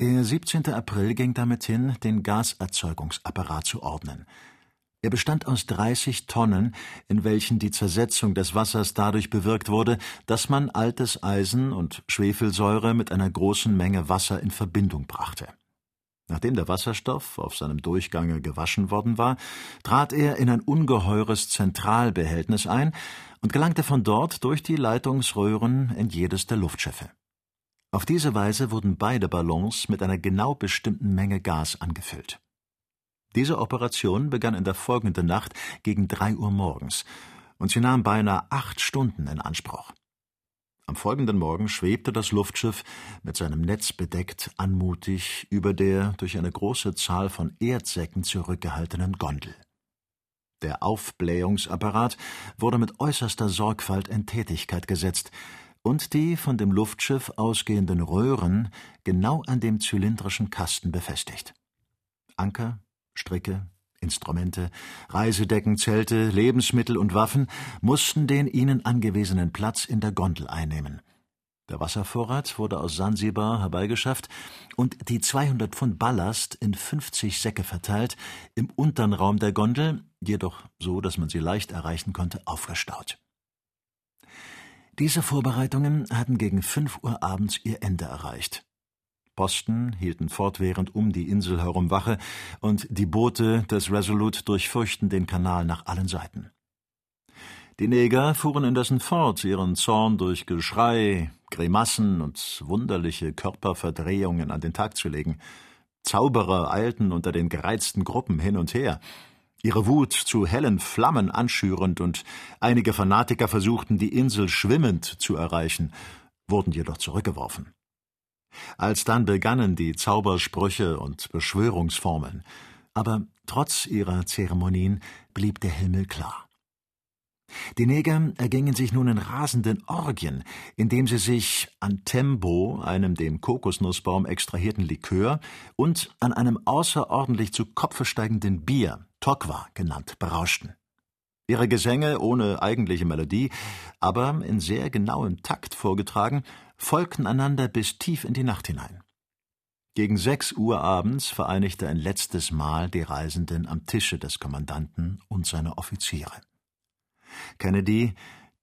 Der 17. April ging damit hin, den Gaserzeugungsapparat zu ordnen. Er bestand aus 30 Tonnen, in welchen die Zersetzung des Wassers dadurch bewirkt wurde, dass man altes Eisen und Schwefelsäure mit einer großen Menge Wasser in Verbindung brachte. Nachdem der Wasserstoff auf seinem Durchgange gewaschen worden war, trat er in ein ungeheures Zentralbehältnis ein und gelangte von dort durch die Leitungsröhren in jedes der Luftschiffe. Auf diese Weise wurden beide Ballons mit einer genau bestimmten Menge Gas angefüllt. Diese Operation begann in der folgenden Nacht gegen drei Uhr morgens, und sie nahm beinahe acht Stunden in Anspruch. Am folgenden Morgen schwebte das Luftschiff, mit seinem Netz bedeckt, anmutig über der durch eine große Zahl von Erdsäcken zurückgehaltenen Gondel. Der Aufblähungsapparat wurde mit äußerster Sorgfalt in Tätigkeit gesetzt und die von dem Luftschiff ausgehenden Röhren genau an dem zylindrischen Kasten befestigt. Anker, Stricke, Instrumente, Reisedecken, Zelte, Lebensmittel und Waffen mussten den ihnen angewiesenen Platz in der Gondel einnehmen. Der Wasservorrat wurde aus Sansibar herbeigeschafft und die 200 Pfund Ballast in 50 Säcke verteilt, im unteren Raum der Gondel, jedoch so, dass man sie leicht erreichen konnte, aufgestaut. Diese Vorbereitungen hatten gegen fünf Uhr abends ihr Ende erreicht. Posten hielten fortwährend um die Insel herum Wache, und die Boote des Resolute durchfurchten den Kanal nach allen Seiten. Die Neger fuhren indessen fort, ihren Zorn durch Geschrei, Grimassen und wunderliche Körperverdrehungen an den Tag zu legen. Zauberer eilten unter den gereizten Gruppen hin und her, ihre Wut zu hellen Flammen anschürend, und einige Fanatiker versuchten, die Insel schwimmend zu erreichen, wurden jedoch zurückgeworfen. Alsdann begannen die Zaubersprüche und Beschwörungsformeln, aber trotz ihrer Zeremonien blieb der Himmel klar. Die Neger ergingen sich nun in rasenden Orgien, indem sie sich an Tembo, einem dem Kokosnussbaum extrahierten Likör, und an einem außerordentlich zu Kopfe steigenden Bier, Tokwa genannt, berauschten. Ihre Gesänge ohne eigentliche Melodie, aber in sehr genauem Takt vorgetragen, folgten einander bis tief in die Nacht hinein. Gegen sechs Uhr abends vereinigte ein letztes Mal die Reisenden am Tische des Kommandanten und seiner Offiziere. Kennedy,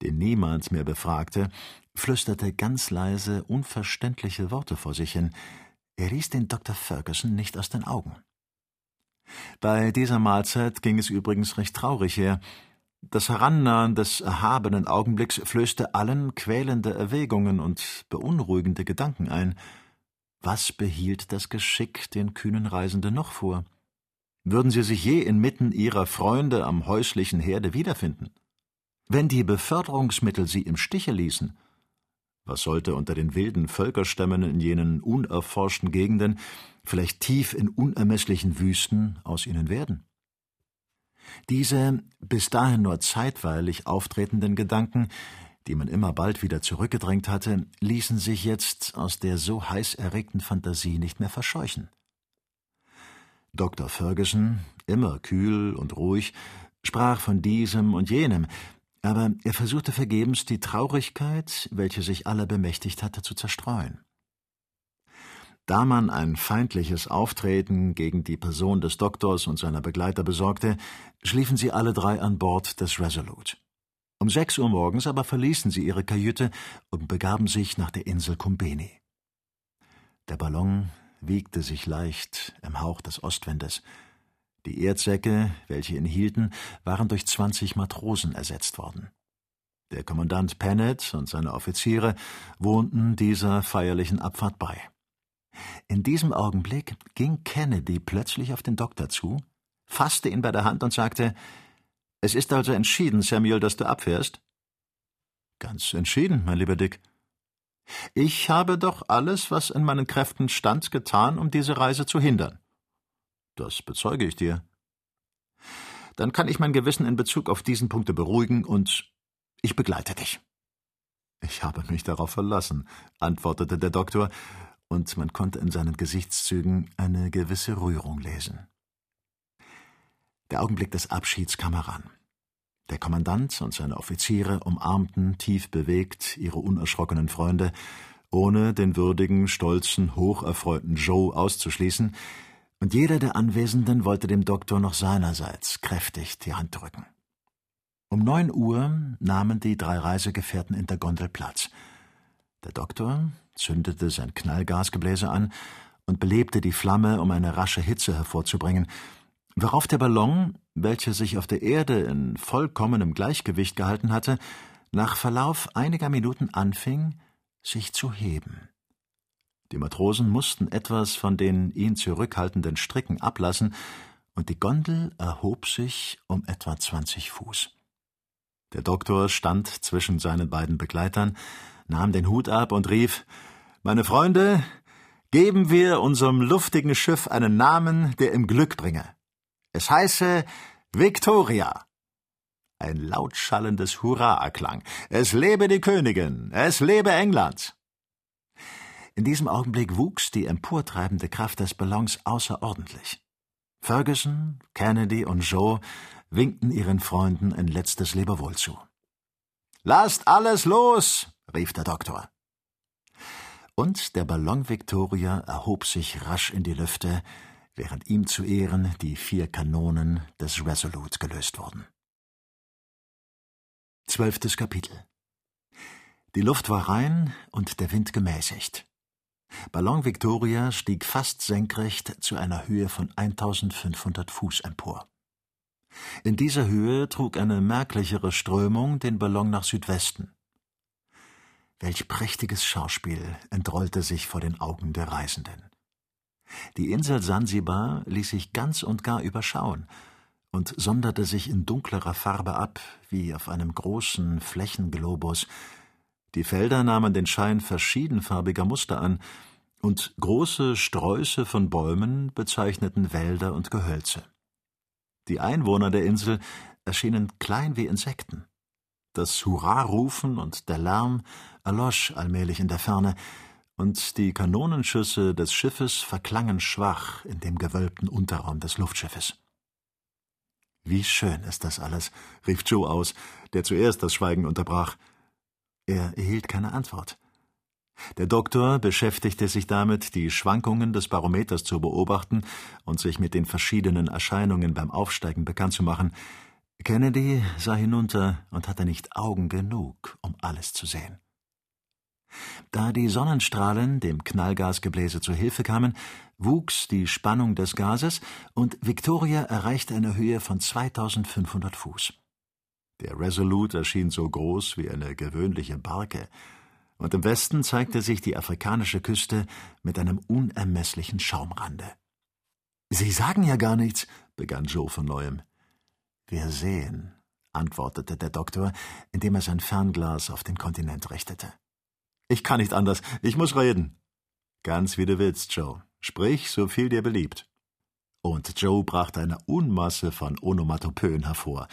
den niemand mehr befragte, flüsterte ganz leise unverständliche Worte vor sich hin. Er ließ den Dr. Ferguson nicht aus den Augen. Bei dieser Mahlzeit ging es übrigens recht traurig her. Das Herannahen des erhabenen Augenblicks flößte allen quälende Erwägungen und beunruhigende Gedanken ein. Was behielt das Geschick den kühnen Reisenden noch vor? Würden sie sich je inmitten ihrer Freunde am häuslichen Herde wiederfinden? Wenn die Beförderungsmittel sie im Stiche ließen, was sollte unter den wilden Völkerstämmen in jenen unerforschten Gegenden, vielleicht tief in unermesslichen Wüsten, aus ihnen werden? Diese bis dahin nur zeitweilig auftretenden Gedanken, die man immer bald wieder zurückgedrängt hatte, ließen sich jetzt aus der so heiß erregten Fantasie nicht mehr verscheuchen. Dr. Ferguson, immer kühl und ruhig, sprach von diesem und jenem, aber er versuchte vergebens, die Traurigkeit, welche sich aller bemächtigt hatte, zu zerstreuen. Da man ein feindliches Auftreten gegen die Person des Doktors und seiner Begleiter besorgte, schliefen sie alle drei an Bord des Resolute. Um sechs Uhr morgens aber verließen sie ihre Kajüte und begaben sich nach der Insel Kumbeni. Der Ballon wiegte sich leicht im Hauch des Ostwindes. Die Erdsäcke, welche ihn hielten, waren durch zwanzig Matrosen ersetzt worden. Der Kommandant Pennett und seine Offiziere wohnten dieser feierlichen Abfahrt bei. In diesem Augenblick ging Kennedy plötzlich auf den Doktor zu, fasste ihn bei der Hand und sagte Es ist also entschieden, Samuel, dass du abfährst? Ganz entschieden, mein lieber Dick. Ich habe doch alles, was in meinen Kräften stand, getan, um diese Reise zu hindern. Das bezeuge ich dir. Dann kann ich mein Gewissen in Bezug auf diesen Punkte beruhigen und ich begleite dich. Ich habe mich darauf verlassen, antwortete der Doktor und man konnte in seinen Gesichtszügen eine gewisse Rührung lesen. Der Augenblick des Abschieds kam heran. Der Kommandant und seine Offiziere umarmten tief bewegt ihre unerschrockenen Freunde, ohne den würdigen, stolzen, hocherfreuten Joe auszuschließen, und jeder der Anwesenden wollte dem Doktor noch seinerseits kräftig die Hand drücken. Um neun Uhr nahmen die drei Reisegefährten in der Gondel Platz. Der Doktor zündete sein Knallgasgebläse an und belebte die Flamme, um eine rasche Hitze hervorzubringen, worauf der Ballon, welcher sich auf der Erde in vollkommenem Gleichgewicht gehalten hatte, nach Verlauf einiger Minuten anfing, sich zu heben. Die Matrosen mussten etwas von den ihn zurückhaltenden Stricken ablassen, und die Gondel erhob sich um etwa zwanzig Fuß. Der Doktor stand zwischen seinen beiden Begleitern, nahm den Hut ab und rief Meine Freunde, geben wir unserem luftigen Schiff einen Namen, der ihm Glück bringe. Es heiße Victoria. Ein lautschallendes Hurra erklang. Es lebe die Königin, es lebe England. In diesem Augenblick wuchs die emportreibende Kraft des Ballons außerordentlich. Ferguson, Kennedy und Joe winkten ihren Freunden ein letztes Lebewohl zu. Lasst alles los, rief der Doktor. Und der Ballon Victoria erhob sich rasch in die Lüfte, während ihm zu Ehren die vier Kanonen des Resolute gelöst wurden. Zwölftes Kapitel Die Luft war rein und der Wind gemäßigt. Ballon Victoria stieg fast senkrecht zu einer Höhe von 1500 Fuß empor. In dieser Höhe trug eine merklichere Strömung den Ballon nach Südwesten. Welch prächtiges Schauspiel entrollte sich vor den Augen der Reisenden. Die Insel Sansibar ließ sich ganz und gar überschauen und sonderte sich in dunklerer Farbe ab, wie auf einem großen Flächenglobus, die Felder nahmen den Schein verschiedenfarbiger Muster an, und große Sträuße von Bäumen bezeichneten Wälder und Gehölze. Die Einwohner der Insel erschienen klein wie Insekten. Das Hurrarufen und der Lärm erlosch allmählich in der Ferne, und die Kanonenschüsse des Schiffes verklangen schwach in dem gewölbten Unterraum des Luftschiffes. Wie schön ist das alles, rief Joe aus, der zuerst das Schweigen unterbrach. Er erhielt keine Antwort. Der Doktor beschäftigte sich damit, die Schwankungen des Barometers zu beobachten und sich mit den verschiedenen Erscheinungen beim Aufsteigen bekannt zu machen. Kennedy sah hinunter und hatte nicht Augen genug, um alles zu sehen. Da die Sonnenstrahlen dem Knallgasgebläse zu Hilfe kamen, wuchs die Spannung des Gases und Victoria erreichte eine Höhe von 2500 Fuß. Der Resolute erschien so groß wie eine gewöhnliche Barke, und im Westen zeigte sich die afrikanische Küste mit einem unermesslichen Schaumrande. Sie sagen ja gar nichts, begann Joe von neuem. Wir sehen, antwortete der Doktor, indem er sein Fernglas auf den Kontinent richtete. Ich kann nicht anders, ich muss reden. Ganz wie du willst, Joe. Sprich, so viel dir beliebt. Und Joe brachte eine Unmasse von Onomatopoen hervor.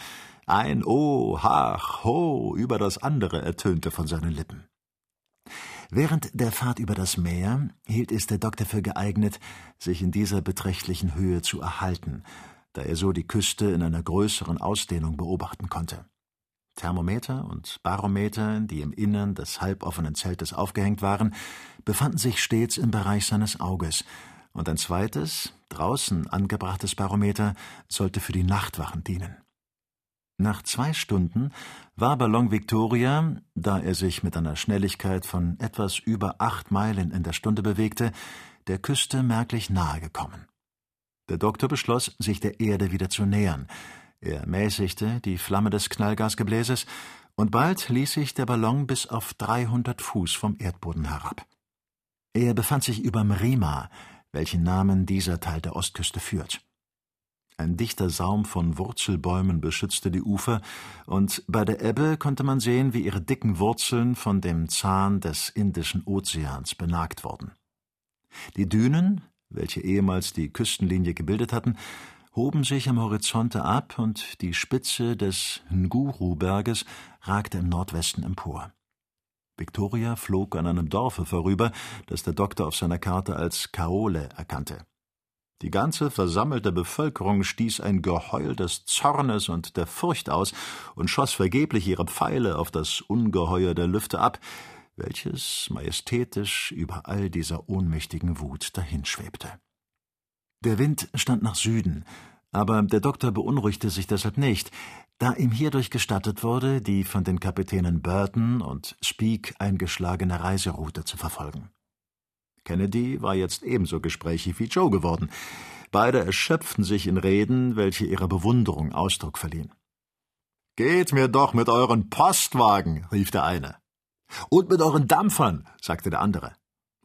Ein Oh, Hach, Ho über das andere ertönte von seinen Lippen. Während der Fahrt über das Meer hielt es der Doktor für geeignet, sich in dieser beträchtlichen Höhe zu erhalten, da er so die Küste in einer größeren Ausdehnung beobachten konnte. Thermometer und Barometer, die im Innern des halboffenen Zeltes aufgehängt waren, befanden sich stets im Bereich seines Auges, und ein zweites, draußen angebrachtes Barometer sollte für die Nachtwachen dienen. Nach zwei Stunden war Ballon Victoria, da er sich mit einer Schnelligkeit von etwas über acht Meilen in der Stunde bewegte, der Küste merklich nahe gekommen. Der Doktor beschloss, sich der Erde wieder zu nähern. Er mäßigte die Flamme des Knallgasgebläses, und bald ließ sich der Ballon bis auf dreihundert Fuß vom Erdboden herab. Er befand sich über Mrima, welchen Namen dieser Teil der Ostküste führt. Ein dichter Saum von Wurzelbäumen beschützte die Ufer, und bei der Ebbe konnte man sehen, wie ihre dicken Wurzeln von dem Zahn des Indischen Ozeans benagt wurden. Die Dünen, welche ehemals die Küstenlinie gebildet hatten, hoben sich am Horizonte ab, und die Spitze des Nguru-Berges ragte im Nordwesten empor. Victoria flog an einem Dorfe vorüber, das der Doktor auf seiner Karte als Kaole erkannte. Die ganze versammelte Bevölkerung stieß ein Geheul des Zornes und der Furcht aus und schoss vergeblich ihre Pfeile auf das Ungeheuer der Lüfte ab, welches majestätisch über all dieser ohnmächtigen Wut dahinschwebte. Der Wind stand nach Süden, aber der Doktor beunruhigte sich deshalb nicht, da ihm hierdurch gestattet wurde, die von den Kapitänen Burton und Speake eingeschlagene Reiseroute zu verfolgen. Kennedy war jetzt ebenso gesprächig wie Joe geworden. Beide erschöpften sich in Reden, welche ihrer Bewunderung Ausdruck verliehen. Geht mir doch mit euren Postwagen, rief der eine. Und mit euren Dampfern, sagte der andere.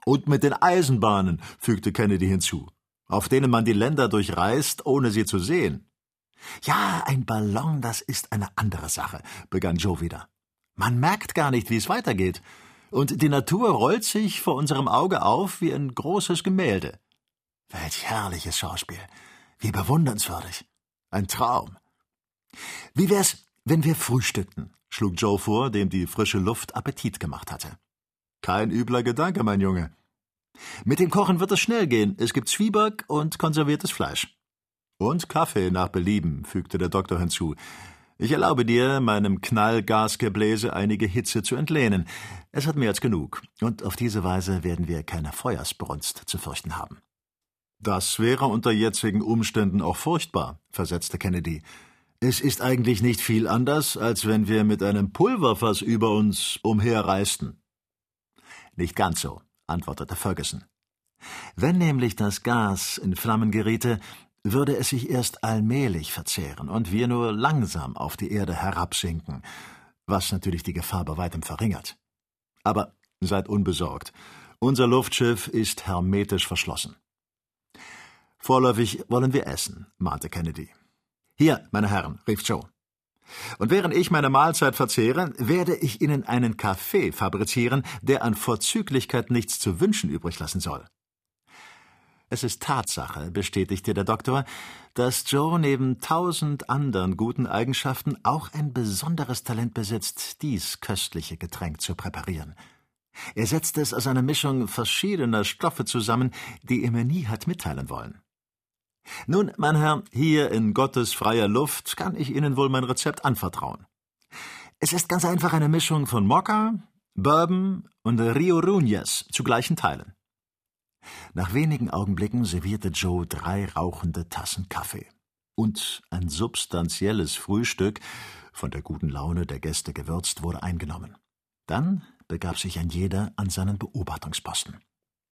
Und mit den Eisenbahnen, fügte Kennedy hinzu, auf denen man die Länder durchreist, ohne sie zu sehen. Ja, ein Ballon, das ist eine andere Sache, begann Joe wieder. Man merkt gar nicht, wie es weitergeht. Und die Natur rollt sich vor unserem Auge auf wie ein großes Gemälde. Welch herrliches Schauspiel. Wie bewundernswürdig. Ein Traum. Wie wär's, wenn wir frühstückten? schlug Joe vor, dem die frische Luft Appetit gemacht hatte. Kein übler Gedanke, mein Junge. Mit dem Kochen wird es schnell gehen. Es gibt Zwieback und konserviertes Fleisch. Und Kaffee nach Belieben, fügte der Doktor hinzu. Ich erlaube dir, meinem Knallgasgebläse einige Hitze zu entlehnen. Es hat mehr als genug, und auf diese Weise werden wir keine Feuersbrunst zu fürchten haben. Das wäre unter jetzigen Umständen auch furchtbar, versetzte Kennedy. Es ist eigentlich nicht viel anders, als wenn wir mit einem Pulverfass über uns umherreisten. Nicht ganz so, antwortete Ferguson. Wenn nämlich das Gas in Flammen geriete, würde es sich erst allmählich verzehren und wir nur langsam auf die Erde herabsinken, was natürlich die Gefahr bei weitem verringert. Aber seid unbesorgt. Unser Luftschiff ist hermetisch verschlossen. Vorläufig wollen wir essen, mahnte Kennedy. Hier, meine Herren, rief Joe. Und während ich meine Mahlzeit verzehre, werde ich Ihnen einen Kaffee fabrizieren, der an Vorzüglichkeit nichts zu wünschen übrig lassen soll. Es ist Tatsache, bestätigte der Doktor, dass Joe neben tausend anderen guten Eigenschaften auch ein besonderes Talent besitzt, dies köstliche Getränk zu präparieren. Er setzt es aus einer Mischung verschiedener Stoffe zusammen, die er mir nie hat mitteilen wollen. Nun, mein Herr, hier in Gottes freier Luft kann ich Ihnen wohl mein Rezept anvertrauen. Es ist ganz einfach eine Mischung von Mokka, Bourbon und Rio Ruñez zu gleichen Teilen. Nach wenigen Augenblicken servierte Joe drei rauchende Tassen Kaffee. Und ein substanzielles Frühstück, von der guten Laune der Gäste gewürzt, wurde eingenommen. Dann begab sich ein jeder an seinen Beobachtungsposten.